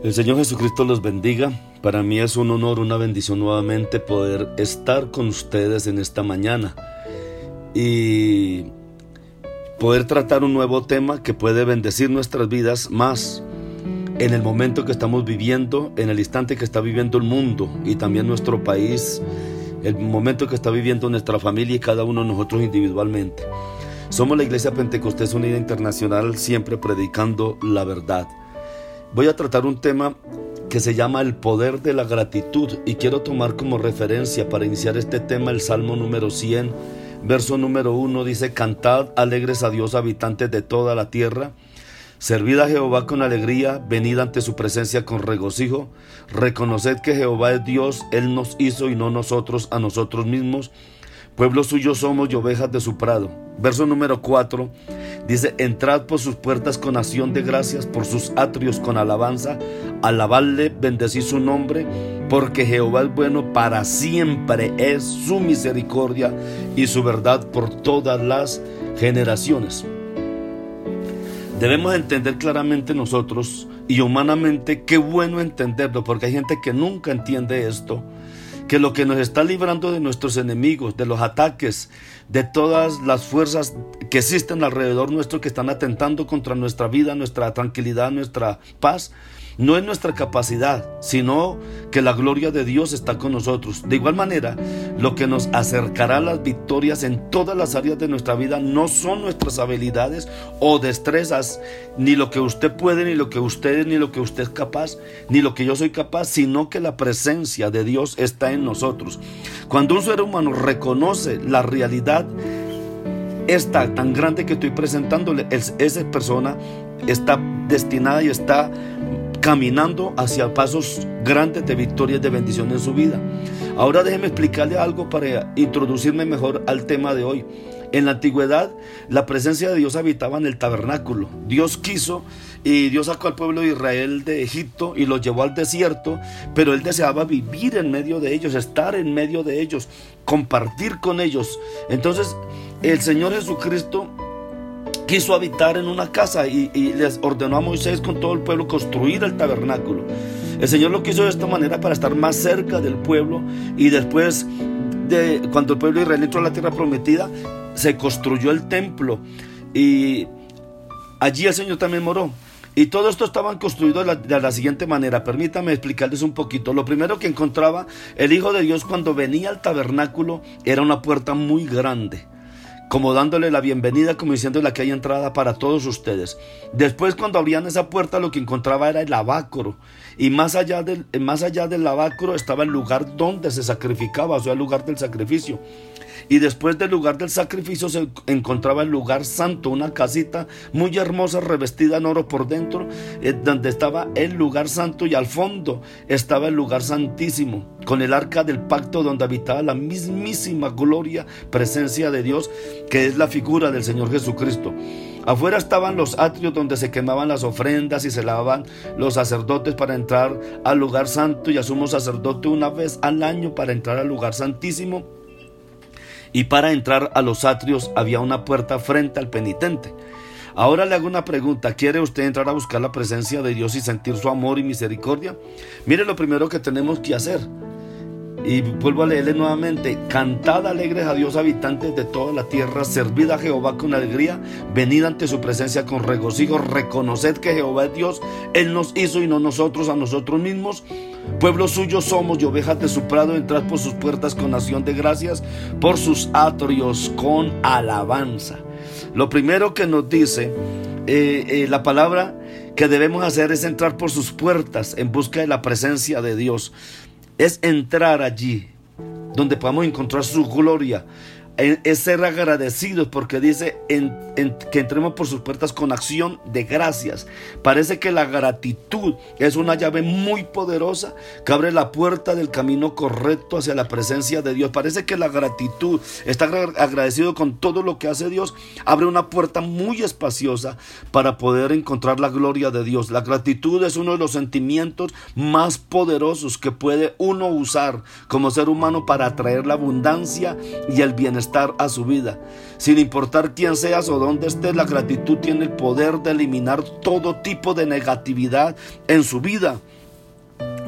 El Señor Jesucristo los bendiga. Para mí es un honor, una bendición nuevamente poder estar con ustedes en esta mañana y poder tratar un nuevo tema que puede bendecir nuestras vidas más en el momento que estamos viviendo, en el instante que está viviendo el mundo y también nuestro país, el momento que está viviendo nuestra familia y cada uno de nosotros individualmente. Somos la Iglesia Pentecostés Unida Internacional, siempre predicando la verdad. Voy a tratar un tema que se llama el poder de la gratitud y quiero tomar como referencia para iniciar este tema el Salmo número 100 Verso número uno dice, Cantad alegres a Dios, habitantes de toda la tierra. Servid a Jehová con alegría, venid ante su presencia con regocijo. Reconoced que Jehová es Dios, Él nos hizo y no nosotros a nosotros mismos. Pueblo suyo somos y ovejas de su prado. Verso número 4 dice, entrad por sus puertas con acción de gracias, por sus atrios con alabanza, alabadle, bendecid su nombre porque Jehová es bueno para siempre, es su misericordia y su verdad por todas las generaciones. Debemos entender claramente nosotros y humanamente qué bueno entenderlo, porque hay gente que nunca entiende esto, que lo que nos está librando de nuestros enemigos, de los ataques, de todas las fuerzas que existen alrededor nuestro que están atentando contra nuestra vida, nuestra tranquilidad, nuestra paz, no es nuestra capacidad, sino que la gloria de Dios está con nosotros. De igual manera, lo que nos acercará a las victorias en todas las áreas de nuestra vida no son nuestras habilidades o destrezas, ni lo que usted puede, ni lo que usted ni lo que usted es capaz, ni lo que yo soy capaz, sino que la presencia de Dios está en nosotros. Cuando un ser humano reconoce la realidad, esta tan grande que estoy presentándole, esa persona está destinada y está caminando hacia pasos grandes de victorias, de bendición en su vida. Ahora déjeme explicarle algo para introducirme mejor al tema de hoy. En la antigüedad, la presencia de Dios habitaba en el tabernáculo. Dios quiso y Dios sacó al pueblo de Israel de Egipto y lo llevó al desierto, pero él deseaba vivir en medio de ellos, estar en medio de ellos, compartir con ellos. Entonces, el Señor Jesucristo quiso habitar en una casa y, les ordenó a Moisés con todo el pueblo construir el tabernáculo. El Señor lo quiso de esta manera para estar más cerca del pueblo y después de cuando el pueblo israelí entró a la tierra prometida, se construyó el templo y allí el Señor también moró. Y todo esto estaban construidos de de la, siguiente manera. Permítame explicarles un poquito. Lo primero que encontraba el Hijo de Dios cuando venía al tabernáculo era una puerta muy grande como dándole la bienvenida, como diciéndole que hay entrada para todos ustedes. Después cuando abrían esa puerta lo que encontraba era el lavacro y más allá del, más allá del lavacro estaba el lugar donde se sacrificaba, o sea, el lugar del sacrificio. Y después del lugar del sacrificio se encontraba el lugar santo, una casita muy hermosa revestida en oro por dentro, eh, donde estaba el lugar santo y al fondo estaba el lugar santísimo, con el arca del pacto donde habitaba la mismísima gloria, presencia de Dios, que es la figura del Señor Jesucristo. Afuera estaban los atrios donde se quemaban las ofrendas y se lavaban los sacerdotes para entrar al lugar santo y a sumo sacerdote una vez al año para entrar al lugar santísimo y para entrar a los atrios había una puerta frente al penitente. Ahora le hago una pregunta, ¿quiere usted entrar a buscar la presencia de Dios y sentir su amor y misericordia? Mire lo primero que tenemos que hacer. Y vuelvo a leerle nuevamente, cantad alegres a Dios habitantes de toda la tierra, servid a Jehová con alegría, venid ante su presencia con regocijo, reconoced que Jehová es Dios, Él nos hizo y no nosotros a nosotros mismos. Pueblo suyo somos y ovejas de su prado, entrad por sus puertas con acción de gracias, por sus atrios con alabanza. Lo primero que nos dice eh, eh, la palabra que debemos hacer es entrar por sus puertas en busca de la presencia de Dios. Es entrar allí donde podamos encontrar su gloria, es ser agradecidos porque dice que entremos por sus puertas con acción de gracias. Parece que la gratitud es una llave muy poderosa que abre la puerta del camino correcto hacia la presencia de Dios. Parece que la gratitud, estar agradecido con todo lo que hace Dios, abre una puerta muy espaciosa para poder encontrar la gloria de Dios. La gratitud es uno de los sentimientos más poderosos que puede uno usar como ser humano para atraer la abundancia y el bienestar a su vida. Sin importar quién seas o dónde estés, la gratitud tiene el poder de eliminar todo tipo de negatividad en su vida.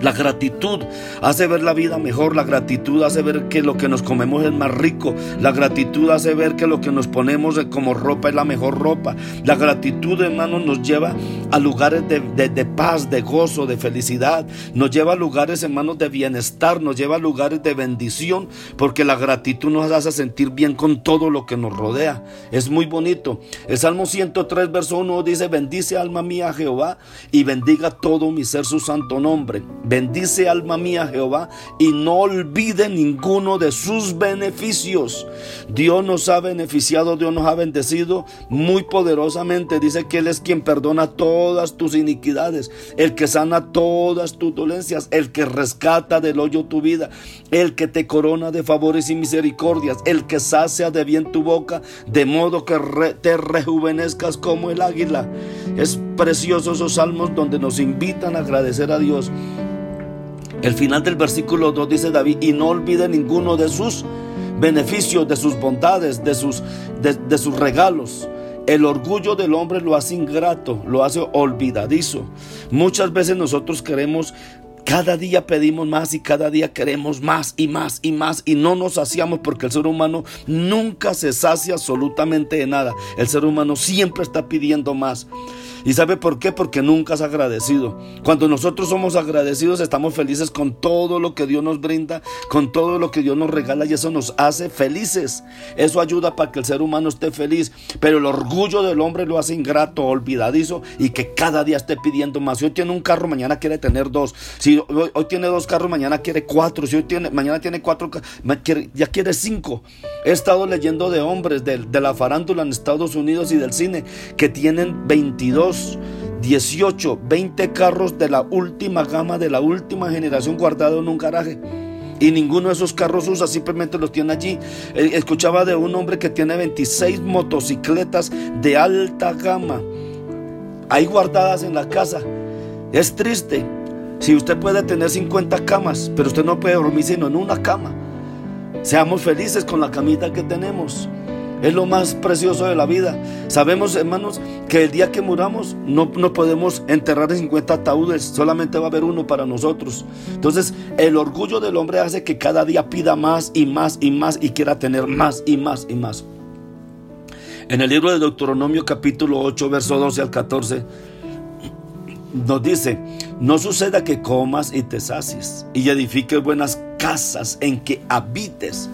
La gratitud hace ver la vida mejor, la gratitud hace ver que lo que nos comemos es más rico, la gratitud hace ver que lo que nos ponemos como ropa es la mejor ropa. La gratitud, hermano, nos lleva a lugares de, de, paz, de gozo, de felicidad, nos lleva a lugares, hermanos, de bienestar, nos lleva a lugares de bendición, porque la gratitud nos hace sentir bien con todo lo que nos rodea. Es muy bonito. El Salmo 103, verso 1 dice, bendice alma mía Jehová y bendiga todo mi ser su santo nombre. Bendice alma mía Jehová y no olvide ninguno de sus beneficios. Dios nos ha beneficiado, Dios nos ha bendecido muy poderosamente. Dice que Él es quien perdona todas tus iniquidades, el que sana todas tus dolencias, el que rescata del hoyo tu vida, el que te corona de favores y misericordias, el que sacia de bien tu boca, de modo que te rejuvenezcas como el águila. Es precioso esos salmos donde nos invitan a agradecer a Dios el final del versículo 2 dice David, y no olvide ninguno de sus beneficios, de sus bondades, de sus, de, sus regalos. El orgullo del hombre lo hace ingrato, lo hace olvidadizo. Muchas veces nosotros queremos cada día pedimos más y cada día queremos más y más y más y no nos saciamos porque el ser humano nunca se sacia absolutamente de nada. El ser humano siempre está pidiendo más. ¿Y sabe por qué? Porque nunca has agradecido. Cuando nosotros somos agradecidos estamos felices con todo lo que Dios nos brinda, con todo lo que Dios nos regala y eso nos hace felices. Eso ayuda para que el ser humano esté feliz. Pero el orgullo del hombre lo hace ingrato, olvidadizo y que cada día esté pidiendo más. Si hoy tiene un carro, mañana quiere tener dos. Si hoy, tiene dos carros, mañana quiere cuatro. Si hoy tiene, mañana tiene cuatro, ya quiere cinco. He estado leyendo de hombres de, la farándula en Estados Unidos y del cine que tienen 22 18, 20 carros de la última gama, de la última generación guardados en un garaje. Y ninguno de esos carros usa, simplemente los tiene allí. Eh, escuchaba de un hombre que tiene 26 motocicletas de alta gama, ahí guardadas en la casa. Es triste. Si usted puede tener 50 camas, pero usted no puede dormir sino en una cama. Seamos felices con la camita que tenemos. Es lo más precioso de la vida. Sabemos, hermanos, que el día que muramos no, no podemos enterrar en 50 ataúdes, solamente va a haber uno para nosotros. Entonces, el orgullo del hombre hace que cada día pida más y más y más y quiera tener más y más y más. En el libro de Deuteronomio capítulo 8, verso 12 al 14, nos dice, no suceda que comas y te sacies y edifiques buenas casas en que habites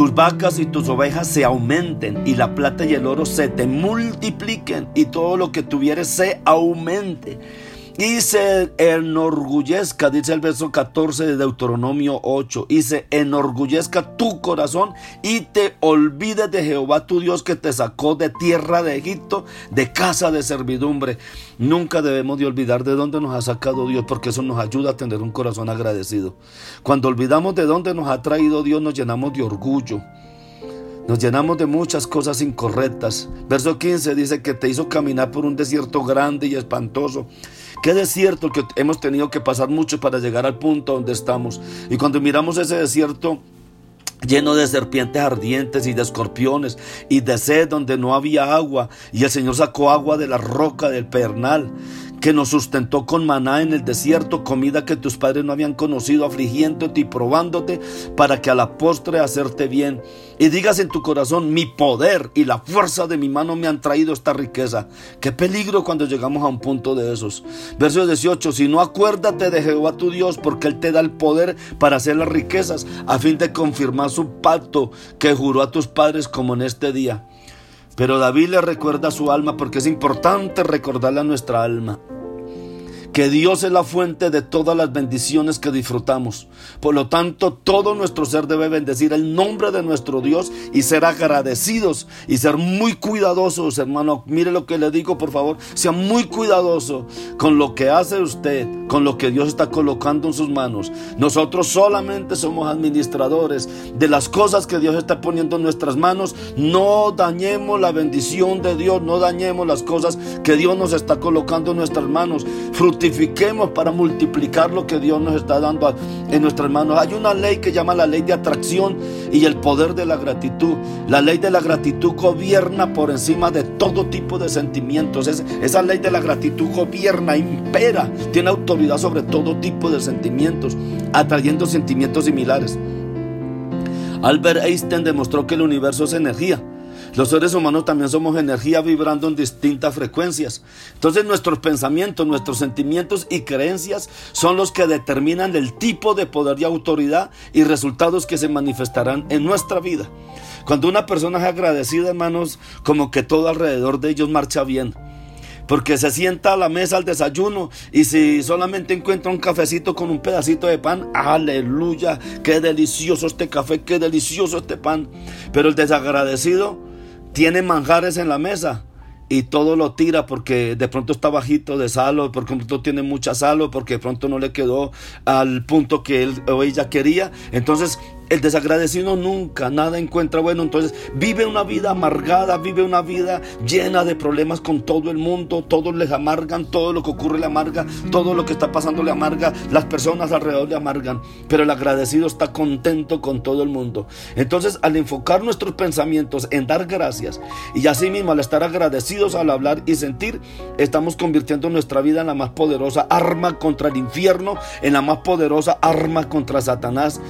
tus vacas y tus ovejas se aumenten y la plata y el oro se te multipliquen y todo lo que tuvieres se aumente y se enorgullezca, dice el verso 14 de Deuteronomio 8, y se enorgullezca tu corazón y te olvides de Jehová tu Dios que te sacó de tierra de Egipto, de casa de servidumbre. Nunca debemos de olvidar de dónde nos ha sacado Dios, porque eso nos ayuda a tener un corazón agradecido. Cuando olvidamos de dónde nos ha traído Dios, nos llenamos de orgullo. Nos llenamos de muchas cosas incorrectas. Verso 15 dice que te hizo caminar por un desierto grande y espantoso. Qué desierto que hemos tenido que pasar mucho para llegar al punto donde estamos. Y cuando miramos ese desierto, lleno de serpientes ardientes y de escorpiones y de sed donde no había agua y el Señor sacó agua de la roca del pernal que nos sustentó con maná en el desierto, comida que tus padres no habían conocido, afligiéndote y probándote para que a la postre hacerte bien. Y digas en tu corazón, mi poder y la fuerza de mi mano me han traído esta riqueza. Qué peligro cuando llegamos a un punto de esos. Verso 18, si no acuérdate de Jehová tu Dios, porque Él te da el poder para hacer las riquezas, a fin de confirmar su pacto que juró a tus padres como en este día. Pero David le recuerda a su alma porque es importante recordarle a nuestra alma que Dios es la fuente de todas las bendiciones que disfrutamos. Por lo tanto, todo nuestro ser debe bendecir el nombre de nuestro Dios y ser agradecidos y ser muy cuidadosos, hermano. Mire lo que le digo, por favor. Sea muy cuidadoso con lo que hace usted, con lo que Dios está colocando en sus manos. Nosotros solamente somos administradores de las cosas que Dios está poniendo en nuestras manos. No dañemos la bendición de Dios, no dañemos las cosas que Dios nos está colocando en nuestras manos fructifiquemos para multiplicar lo que Dios nos está dando en nuestras manos. Hay una ley que llama la ley de atracción y el poder de la gratitud. La ley de la gratitud gobierna por encima de todo tipo de sentimientos. esa ley de la gratitud gobierna, impera, tiene autoridad sobre todo tipo de sentimientos, atrayendo sentimientos similares. Albert Einstein demostró que el universo es energía los seres humanos también somos energía vibrando en distintas frecuencias. Entonces nuestros pensamientos, nuestros sentimientos y creencias son los que determinan el tipo de poder y autoridad y resultados que se manifestarán en nuestra vida. Cuando una persona es agradecida, hermanos, como que todo alrededor de ellos marcha bien porque se sienta a la mesa al desayuno y si solamente encuentra un cafecito con un pedacito de pan, aleluya, qué delicioso este café, qué delicioso este pan. Pero el desagradecido tiene manjares en la mesa y todo lo tira porque de pronto está bajito de sal o porque de pronto tiene mucha sal o porque de pronto no le quedó al punto que él o ella quería. Entonces el desagradecido nunca nada encuentra bueno, entonces vive una vida amargada, vive una vida llena de problemas con todo el mundo, todos les amargan, todo lo que ocurre le amarga, todo lo que está pasando le amarga, las personas alrededor le amargan, pero el agradecido está contento con todo el mundo. Entonces, al enfocar nuestros pensamientos en dar gracias y así mismo al estar agradecidos al hablar y sentir, estamos convirtiendo nuestra vida en la más poderosa arma contra el infierno, en la más poderosa arma contra Satanás.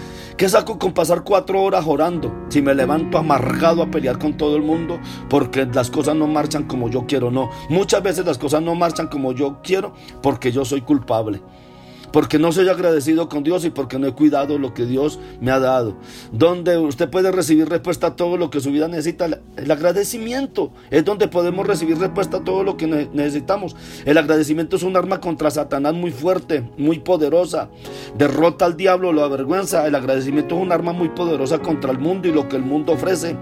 ¿Qué saco con pasar cuatro horas orando si me levanto amargado a pelear con todo el mundo porque las cosas no marchan como yo quiero? No, muchas veces las cosas no marchan como yo quiero porque yo soy culpable porque no soy agradecido con Dios y porque no he cuidado lo que Dios me ha dado. Donde usted puede recibir respuesta a todo lo que su vida necesita, el agradecimiento es donde podemos recibir respuesta a todo lo que necesitamos. El agradecimiento es un arma contra Satanás muy fuerte, muy poderosa. Derrota al diablo, lo avergüenza. El agradecimiento es un arma muy poderosa contra el mundo y lo que el mundo ofrece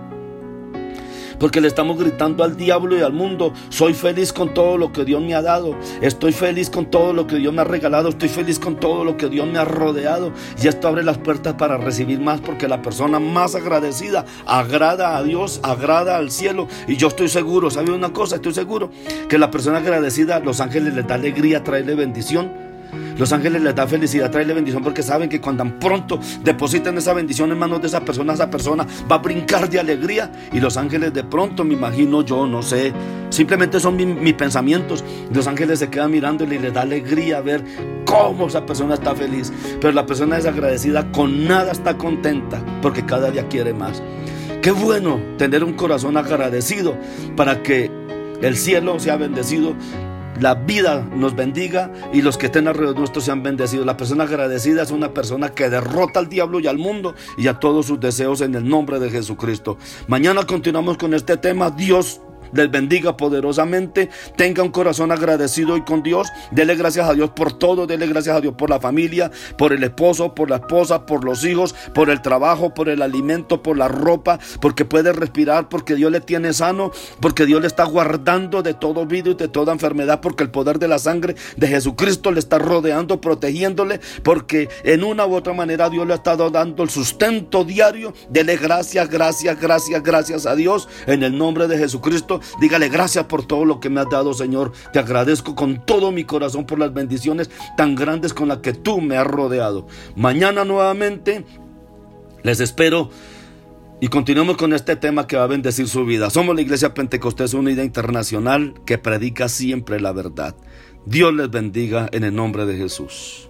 porque le estamos gritando al diablo y al mundo, soy feliz con todo lo que Dios me ha dado, estoy feliz con todo lo que Dios me ha regalado, estoy feliz con todo lo que Dios me ha rodeado. Y esto abre las puertas para recibir más, porque la persona más agradecida agrada a Dios, agrada al cielo. Y yo estoy seguro, ¿sabe una cosa? Estoy seguro que la persona agradecida, los ángeles le da alegría, traerle bendición los ángeles les da felicidad, traerle bendición porque saben que cuando pronto depositen esa bendición en manos de esa persona, esa persona va a brincar de alegría. Y los ángeles de pronto, me imagino yo, no sé, simplemente son mis pensamientos. Los ángeles se quedan mirando y les da alegría ver cómo esa persona está feliz. Pero la persona desagradecida con nada está contenta porque cada día quiere más. Qué bueno tener un corazón agradecido para que el cielo sea bendecido la vida nos bendiga y los que estén alrededor nuestro sean bendecidos. La persona agradecida es una persona que derrota al diablo y al mundo y a todos sus deseos en el nombre de Jesucristo. Mañana continuamos con este tema. Dios les bendiga poderosamente. Tenga un corazón agradecido y con Dios. Dele gracias a Dios por todo. Dele gracias a Dios por la familia, por el esposo, por la esposa, por los hijos, por el trabajo, por el alimento, por la ropa, porque puede respirar, porque Dios le tiene sano, porque Dios le está guardando de todo virus, de toda enfermedad, porque el poder de la sangre de Jesucristo le está rodeando, protegiéndole, porque en una u otra manera Dios le ha estado dando el sustento diario. Dele gracias, gracias, gracias, gracias a Dios en el nombre de Jesucristo Dígale gracias por todo lo que me has dado, Señor. Te agradezco con todo mi corazón por las bendiciones tan grandes con las que tú me has rodeado. Mañana nuevamente les espero. Y continuamos con este tema que va a bendecir su vida. Somos la Iglesia Pentecostés Unida Internacional que predica siempre la verdad. Dios les bendiga en el nombre de Jesús.